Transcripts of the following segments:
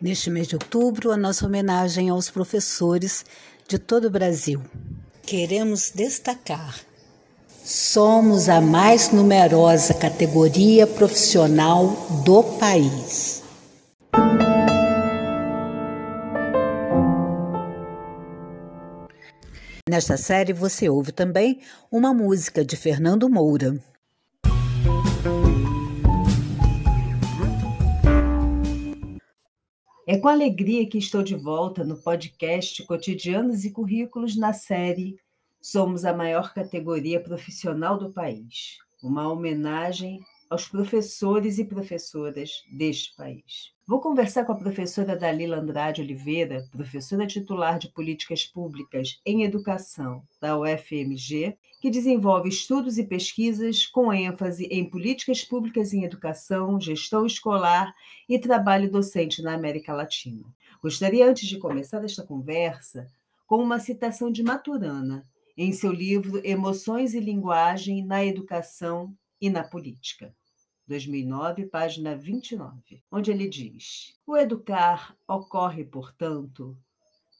Neste mês de outubro, a nossa homenagem aos professores de todo o Brasil. Queremos destacar: somos a mais numerosa categoria profissional do país. Nesta série você ouve também uma música de Fernando Moura. É com alegria que estou de volta no podcast Cotidianos e Currículos na série Somos a maior categoria profissional do país. Uma homenagem aos professores e professoras deste país. Vou conversar com a professora Dalila Andrade Oliveira, professora titular de Políticas Públicas em Educação da UFMG, que desenvolve estudos e pesquisas com ênfase em políticas públicas em educação, gestão escolar e trabalho docente na América Latina. Gostaria, antes de começar esta conversa, com uma citação de Maturana, em seu livro Emoções e Linguagem na Educação e na Política. 2009, página 29, onde ele diz: O educar ocorre, portanto,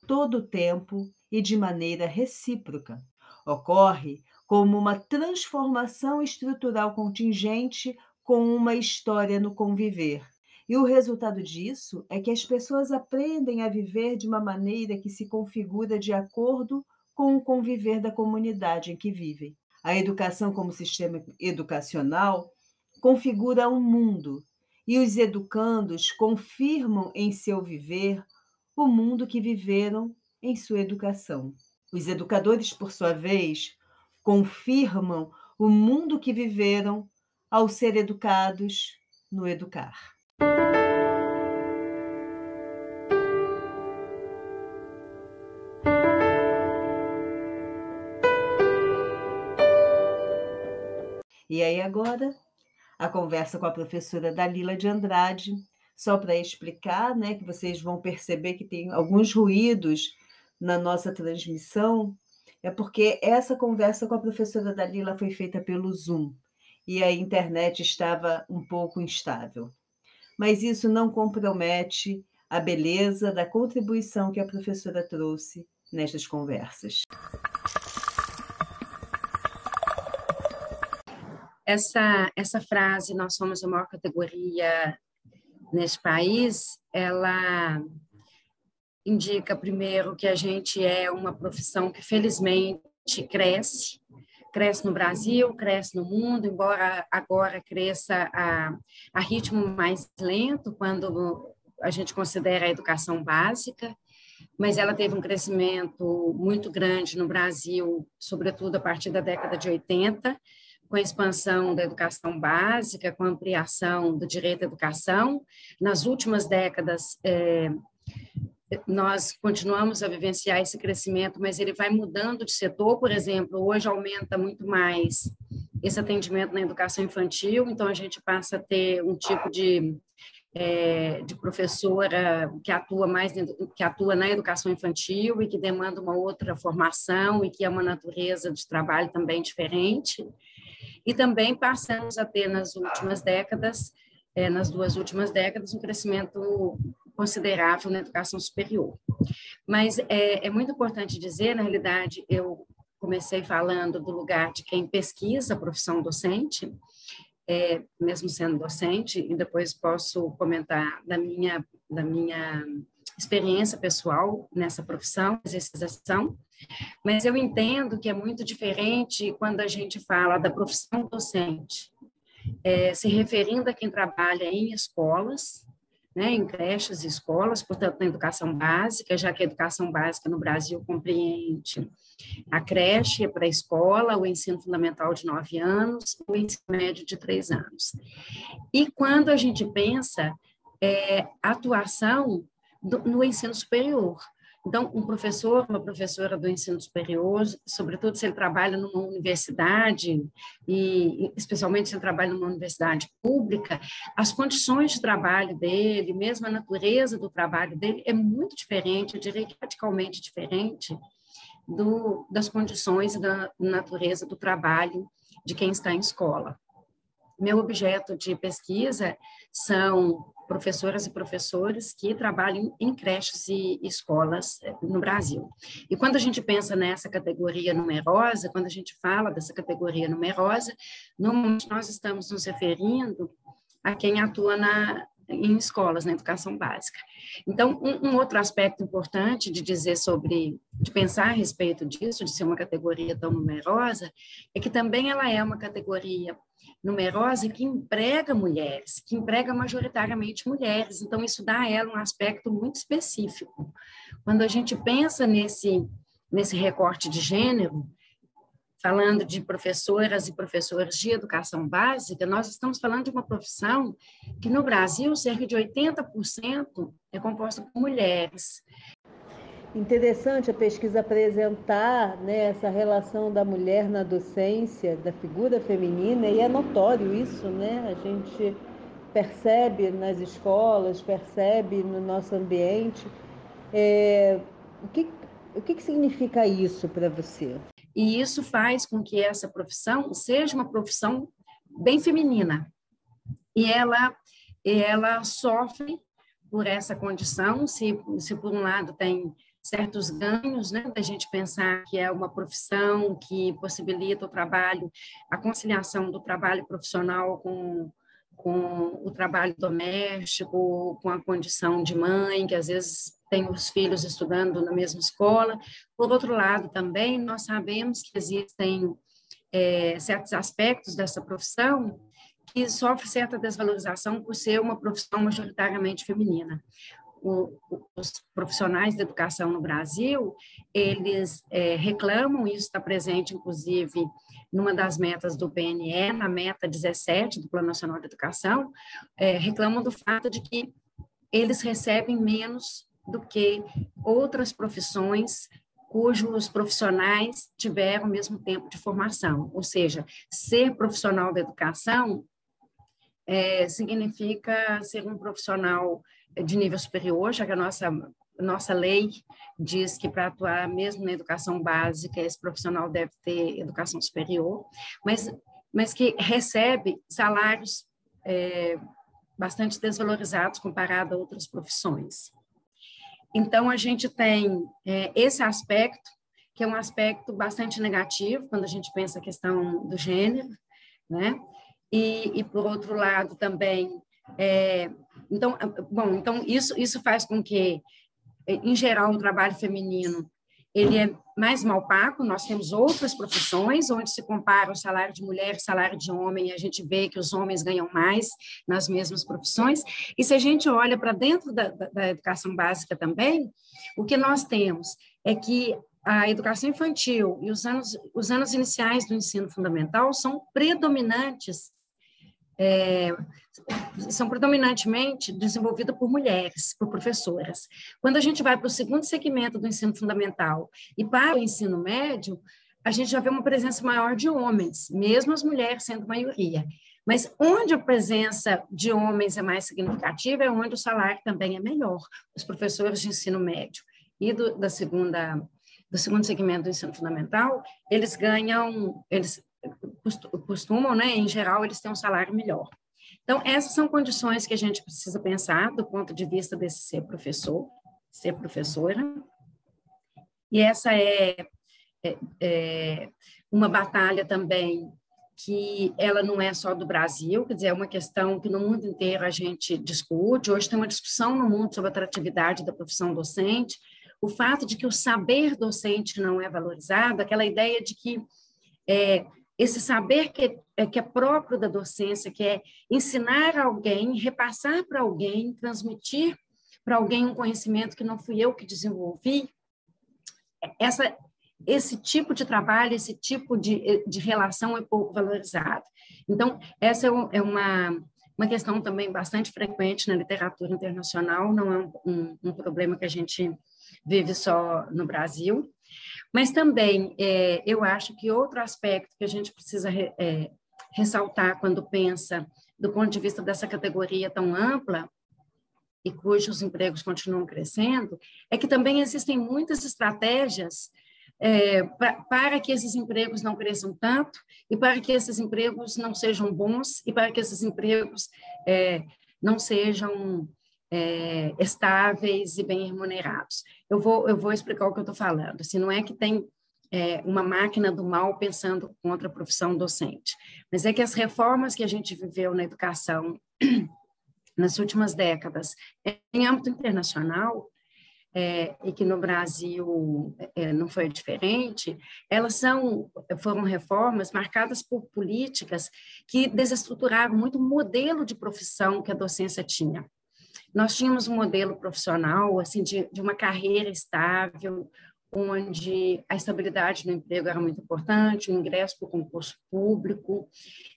todo o tempo e de maneira recíproca. Ocorre como uma transformação estrutural contingente com uma história no conviver. E o resultado disso é que as pessoas aprendem a viver de uma maneira que se configura de acordo com o conviver da comunidade em que vivem. A educação como sistema educacional configura um mundo e os educandos confirmam em seu viver o mundo que viveram em sua educação. Os educadores, por sua vez, confirmam o mundo que viveram ao ser educados no educar. E aí agora a conversa com a professora Dalila de Andrade, só para explicar, né, que vocês vão perceber que tem alguns ruídos na nossa transmissão, é porque essa conversa com a professora Dalila foi feita pelo Zoom e a internet estava um pouco instável. Mas isso não compromete a beleza da contribuição que a professora trouxe nestas conversas. Essa, essa frase, nós somos a maior categoria nesse país, ela indica, primeiro, que a gente é uma profissão que, felizmente, cresce, cresce no Brasil, cresce no mundo, embora agora cresça a, a ritmo mais lento, quando a gente considera a educação básica, mas ela teve um crescimento muito grande no Brasil, sobretudo a partir da década de 80, com a expansão da educação básica, com a ampliação do direito à educação. Nas últimas décadas, é, nós continuamos a vivenciar esse crescimento, mas ele vai mudando de setor. Por exemplo, hoje aumenta muito mais esse atendimento na educação infantil, então a gente passa a ter um tipo de, é, de professora que atua mais que atua na educação infantil e que demanda uma outra formação e que é uma natureza de trabalho também diferente. E também passamos a ter nas últimas décadas, é, nas duas últimas décadas, um crescimento considerável na educação superior. Mas é, é muito importante dizer, na realidade, eu comecei falando do lugar de quem pesquisa a profissão docente, é, mesmo sendo docente, e depois posso comentar da minha, da minha experiência pessoal nessa profissão, exercitação, mas eu entendo que é muito diferente quando a gente fala da profissão docente, é, se referindo a quem trabalha em escolas, né, em creches e escolas, portanto, na educação básica, já que a educação básica no Brasil compreende a creche a escola, o ensino fundamental de nove anos, o ensino médio de três anos. E quando a gente pensa é, atuação do, no ensino superior, então, um professor, uma professora do ensino superior, sobretudo se ele trabalha numa universidade, e especialmente se ele trabalha numa universidade pública, as condições de trabalho dele, mesmo a natureza do trabalho dele, é muito diferente, eu diria que radicalmente diferente do, das condições e da natureza do trabalho de quem está em escola. Meu objeto de pesquisa são professoras e professores que trabalham em creches e escolas eh, no Brasil. E quando a gente pensa nessa categoria numerosa, quando a gente fala dessa categoria numerosa, normalmente nós estamos nos referindo a quem atua na, em escolas, na educação básica. Então, um, um, outro aspecto importante de dizer sobre, de pensar a respeito disso, de ser uma categoria tão numerosa, é que também ela é uma categoria numerosa que emprega mulheres, que emprega majoritariamente mulheres. Então, isso dá a ela um aspecto muito específico. Quando a gente pensa nesse, nesse recorte de gênero, falando de professoras e professores de educação básica, nós estamos falando de uma profissão que no Brasil cerca de 80% é composta por mulheres. Interessante a pesquisa apresentar né, essa relação da mulher na docência, da figura feminina, e é notório isso, né? A gente percebe nas escolas, percebe no nosso ambiente. É, o que, o que, que significa isso para você? E isso faz com que essa profissão seja uma profissão bem feminina. E ela, ela sofre por essa condição, se, se por um lado tem certos ganhos, né, da gente pensar que é uma profissão que possibilita o trabalho, a conciliação do trabalho profissional com, com o trabalho doméstico, com a condição de mãe, que às vezes tem os filhos estudando na mesma escola. Por outro lado, também, nós sabemos que existem é, certos aspectos dessa profissão que sofre certa desvalorização por ser uma profissão majoritariamente feminina o, os profissionais da educação no Brasil, eles é, reclamam, isso está presente, inclusive, numa das metas do PNE, na meta 17 do Plano Nacional de Educação, é, reclamam do fato de que eles recebem menos do que outras profissões cujos profissionais tiveram o mesmo tempo de formação. Ou seja, ser profissional da educação é, significa ser um profissional de nível superior, já que a nossa, nossa lei diz que para atuar mesmo na educação básica, esse profissional deve ter educação superior, mas, mas que recebe salários é, bastante desvalorizados comparado a outras profissões. Então, a gente tem é, esse aspecto, que é um aspecto bastante negativo quando a gente pensa a questão do gênero, né? E, e por outro lado, também é, então, bom, então isso, isso faz com que, em geral, o trabalho feminino ele é mais mal pago. Nós temos outras profissões onde se compara o salário de mulher e salário de homem e a gente vê que os homens ganham mais nas mesmas profissões. E se a gente olha para dentro da, da, da educação básica também, o que nós temos é que a educação infantil e os anos, os anos iniciais do ensino fundamental são predominantes é, são predominantemente desenvolvidas por mulheres, por professoras. Quando a gente vai para o segundo segmento do ensino fundamental e para o ensino médio, a gente já vê uma presença maior de homens, mesmo as mulheres sendo maioria. Mas onde a presença de homens é mais significativa é onde o salário também é melhor. Os professores de ensino médio e do, da segunda do segundo segmento do ensino fundamental, eles ganham, eles costumam, né, em geral, eles têm um salário melhor. Então, essas são condições que a gente precisa pensar do ponto de vista desse ser professor, ser professora. E essa é, é, é uma batalha também que ela não é só do Brasil, quer dizer, é uma questão que no mundo inteiro a gente discute. Hoje tem uma discussão no mundo sobre a atratividade da profissão docente, o fato de que o saber docente não é valorizado, aquela ideia de que é, esse saber que é, que é próprio da docência, que é ensinar alguém, repassar para alguém, transmitir para alguém um conhecimento que não fui eu que desenvolvi, essa, esse tipo de trabalho, esse tipo de, de relação é pouco valorizado. Então, essa é, é uma, uma questão também bastante frequente na literatura internacional, não é um, um, um problema que a gente vive só no Brasil. Mas também, é, eu acho que outro aspecto que a gente precisa re, é, ressaltar quando pensa do ponto de vista dessa categoria tão ampla e cujos empregos continuam crescendo, é que também existem muitas estratégias é, pra, para que esses empregos não cresçam tanto e para que esses empregos não sejam bons e para que esses empregos é, não sejam é, estáveis e bem remunerados. Eu vou, eu vou explicar o que eu estou falando. Se não é que tem é, uma máquina do mal pensando contra a profissão docente, mas é que as reformas que a gente viveu na educação nas últimas décadas, em âmbito internacional, é, e que no Brasil é, não foi diferente, elas são, foram reformas marcadas por políticas que desestruturaram muito o modelo de profissão que a docência tinha. Nós tínhamos um modelo profissional assim de, de uma carreira estável, onde a estabilidade no emprego era muito importante, o ingresso para o concurso público,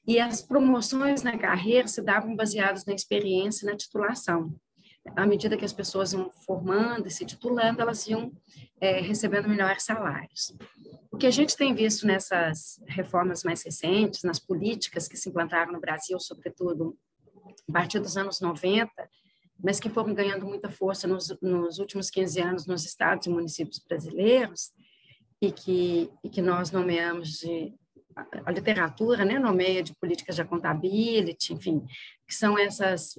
e as promoções na carreira se davam baseadas na experiência e na titulação. À medida que as pessoas iam formando e se titulando, elas iam é, recebendo melhores salários. O que a gente tem visto nessas reformas mais recentes, nas políticas que se implantaram no Brasil, sobretudo a partir dos anos 90, mas que foram ganhando muita força nos, nos últimos 15 anos nos estados e municípios brasileiros, e que, e que nós nomeamos de a literatura, né, nomeia de políticas de accountability, enfim, que são essas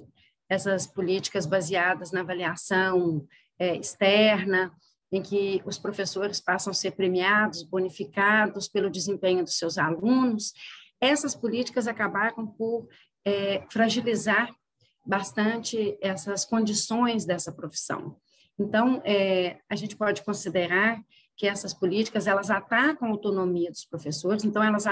essas políticas baseadas na avaliação é, externa, em que os professores passam a ser premiados, bonificados pelo desempenho dos seus alunos. Essas políticas acabaram por é, fragilizar bastante essas condições dessa profissão. Então, é, a gente pode considerar que essas políticas elas atacam a autonomia dos professores, então elas,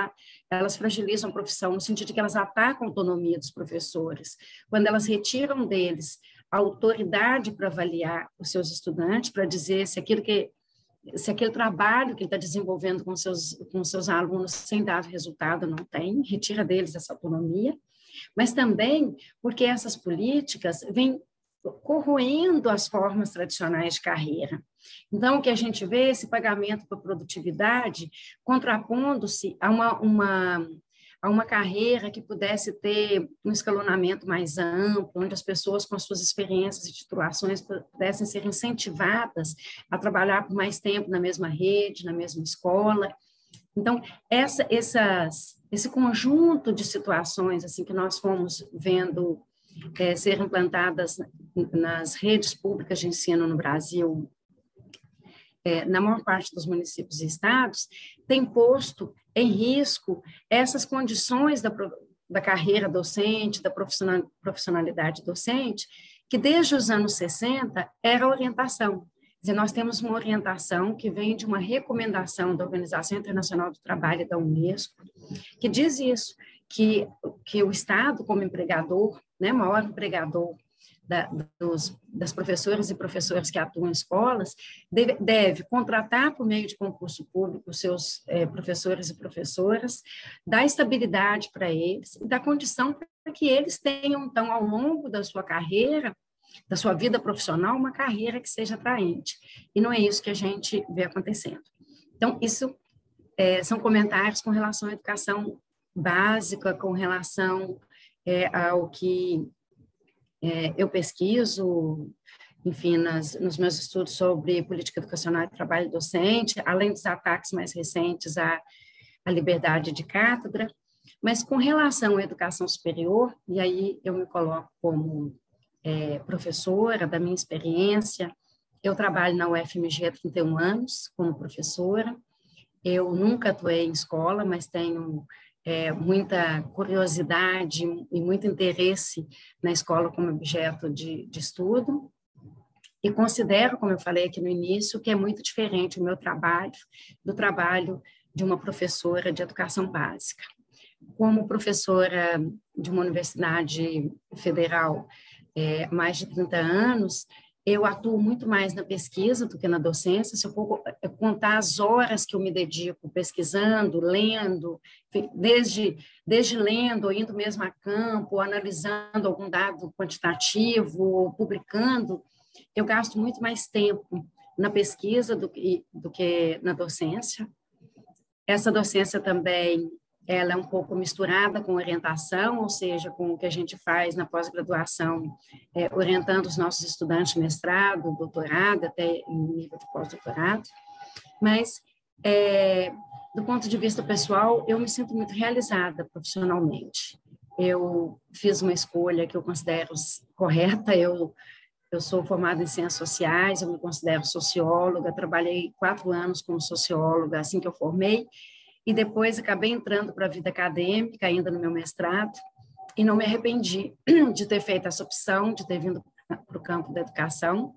elas fragilizam a profissão no sentido de que elas atacam a autonomia dos professores, quando elas retiram deles a autoridade para avaliar os seus estudantes, para dizer se aquilo que se aquele trabalho que ele está desenvolvendo com seus com seus alunos sem dar resultado não tem, retira deles essa autonomia mas também porque essas políticas vêm corroendo as formas tradicionais de carreira. Então, o que a gente vê é esse pagamento por produtividade contrapondo-se a uma, uma, a uma carreira que pudesse ter um escalonamento mais amplo, onde as pessoas com suas experiências e titulações pudessem ser incentivadas a trabalhar por mais tempo na mesma rede, na mesma escola. Então, essa, essas, esse conjunto de situações assim que nós fomos vendo é, ser implantadas nas redes públicas de ensino no Brasil, é, na maior parte dos municípios e estados, tem posto em risco essas condições da, da carreira docente, da profissionalidade docente, que desde os anos 60 era orientação dizer, nós temos uma orientação que vem de uma recomendação da Organização Internacional do Trabalho da Unesco, que diz isso, que, que o Estado, como empregador, né, maior empregador da, dos, das professoras e professores que atuam em escolas, deve, deve contratar por meio de concurso público seus é, professores e professoras, dar estabilidade para eles e dar condição para que eles tenham, então, ao longo da sua carreira, da sua vida profissional uma carreira que seja atraente. E não é isso que a gente vê acontecendo. Então, isso é, são comentários com relação à educação básica, com relação é, ao que é, eu pesquiso, enfim, nas, nos meus estudos sobre política educacional e trabalho docente, além dos ataques mais recentes à, à liberdade de cátedra, mas com relação à educação superior, e aí eu me coloco como é, professora, da minha experiência. Eu trabalho na UFMG há 31 anos como professora. Eu nunca atuei em escola, mas tenho é, muita curiosidade e muito interesse na escola como objeto de, de estudo. E considero, como eu falei aqui no início, que é muito diferente o meu trabalho do trabalho de uma professora de educação básica. Como professora de uma universidade federal é, mais de 30 anos, eu atuo muito mais na pesquisa do que na docência. Se eu for eh, contar as horas que eu me dedico pesquisando, lendo, desde, desde lendo, indo mesmo a campo, analisando algum dado quantitativo, publicando, eu gasto muito mais tempo na pesquisa do que, do que na docência. Essa docência também ela é um pouco misturada com orientação, ou seja, com o que a gente faz na pós-graduação, é, orientando os nossos estudantes mestrado, doutorado, até em nível de pós-doutorado. Mas, é, do ponto de vista pessoal, eu me sinto muito realizada profissionalmente. Eu fiz uma escolha que eu considero correta, eu eu sou formada em ciências sociais, eu me considero socióloga, trabalhei quatro anos como socióloga assim que eu formei, e depois acabei entrando para a vida acadêmica, ainda no meu mestrado, e não me arrependi de ter feito essa opção, de ter vindo para o campo da educação.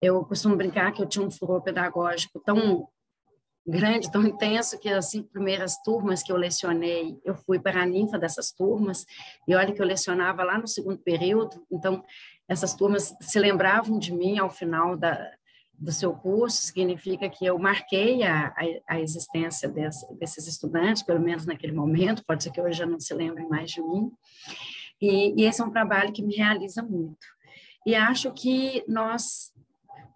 Eu costumo brincar que eu tinha um furor pedagógico tão grande, tão intenso, que as cinco primeiras turmas que eu lecionei, eu fui para a ninfa dessas turmas, e olha que eu lecionava lá no segundo período, então essas turmas se lembravam de mim ao final da, do seu curso, significa que eu marquei a, a, a existência desse, desses estudantes, pelo menos naquele momento, pode ser que hoje já não se lembrem mais de mim, e, e esse é um trabalho que me realiza muito. E acho que nós,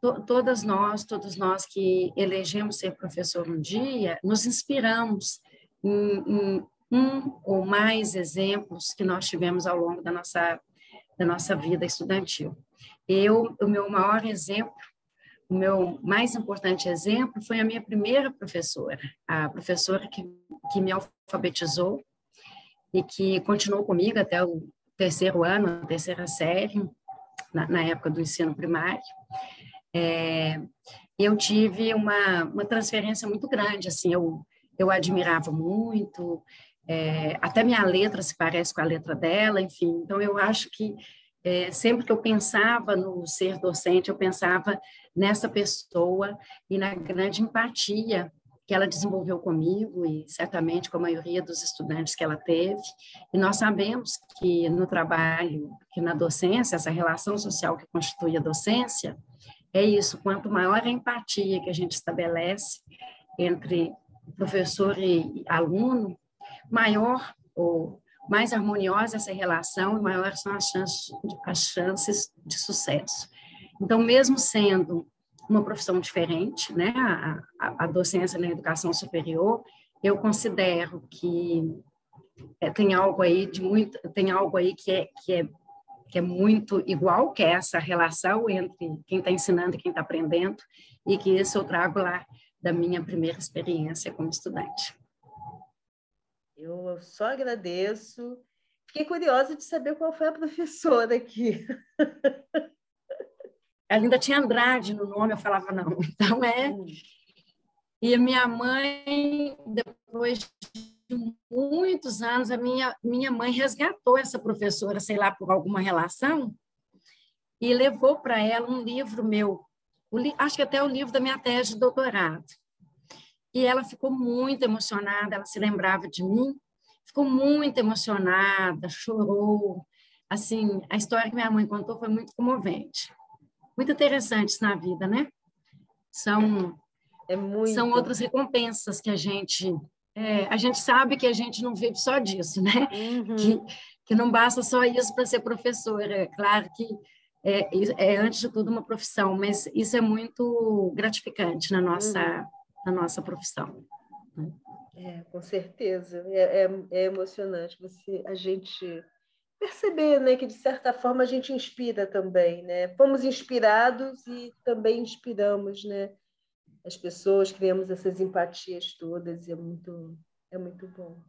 to, todas nós, todos nós que elegemos ser professor um dia, nos inspiramos em, em um ou mais exemplos que nós tivemos ao longo da nossa, da nossa vida estudantil. Eu, o meu maior exemplo o meu mais importante exemplo foi a minha primeira professora, a professora que, que me alfabetizou e que continuou comigo até o terceiro ano, a terceira série, na, na época do ensino primário. É, eu tive uma, uma transferência muito grande, assim, eu, eu admirava muito, é, até minha letra se parece com a letra dela, enfim, então eu acho que é, sempre que eu pensava no ser docente, eu pensava nessa pessoa e na grande empatia que ela desenvolveu comigo e certamente com a maioria dos estudantes que ela teve. E nós sabemos que no trabalho, que na docência, essa relação social que constitui a docência, é isso, quanto maior a empatia que a gente estabelece entre professor e aluno, maior ou mais harmoniosa essa relação e maiores são as chances, as chances de sucesso. Então, mesmo sendo uma profissão diferente, né, a, a, a docência na educação superior, eu considero que é, tem algo aí de muito, tem algo aí que é, que é que é muito igual, que é essa relação entre quem está ensinando e quem está aprendendo, e que isso eu trago lá da minha primeira experiência como estudante. Eu só agradeço. Fiquei curiosa de saber qual foi a professora aqui. Ela ainda tinha Andrade no nome, eu falava não. Então é. E a minha mãe, depois de muitos anos, a minha, minha mãe resgatou essa professora, sei lá, por alguma relação, e levou para ela um livro meu, acho que até o livro da minha tese de doutorado. E ela ficou muito emocionada, ela se lembrava de mim, ficou muito emocionada, chorou. Assim, a história que minha mãe contou foi muito comovente. Muito interessante na vida, né? São, é muito... são outras recompensas que a gente... É, a gente sabe que a gente não vive só disso, né? Uhum. Que, que não basta só isso para ser professora. É claro que é, é, antes de tudo, uma profissão, mas isso é muito gratificante na nossa... Uhum na nossa profissão. Né? É, com certeza. É, é, é, emocionante você, a gente perceber né, que, de certa forma, a gente inspira também. Né? Fomos inspirados e também inspiramos né, as pessoas, criamos essas empatias todas e é muito, é muito bom.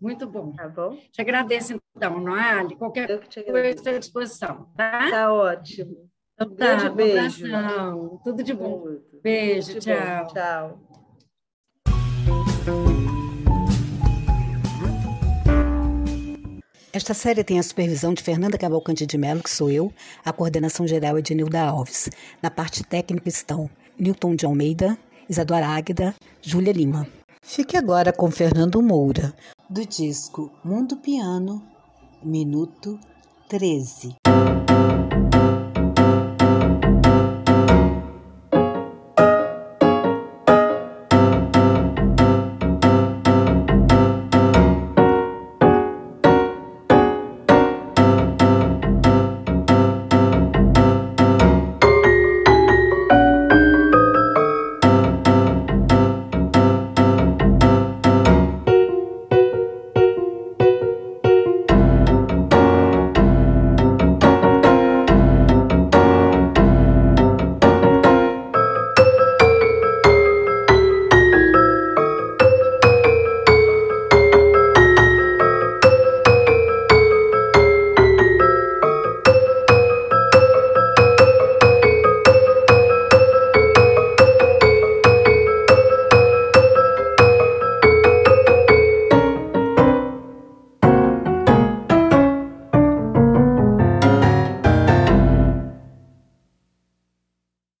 Muito bom. Tá bom? Te agradeço, então, Noali. Qualquer coisa à disposição, tá? Tá ótimo. Então, tá, beijo. Um Tudo de bom. Muito. Beijo, Tudo tchau. Bom. Tchau. Esta série tem a supervisão de Fernanda Cavalcante de Mello, que sou eu, a coordenação geral é de Nilda Alves. Na parte técnica estão Newton de Almeida, Isadora Águida, Júlia Lima. Fique agora com Fernando Moura, do disco Mundo Piano, minuto 13.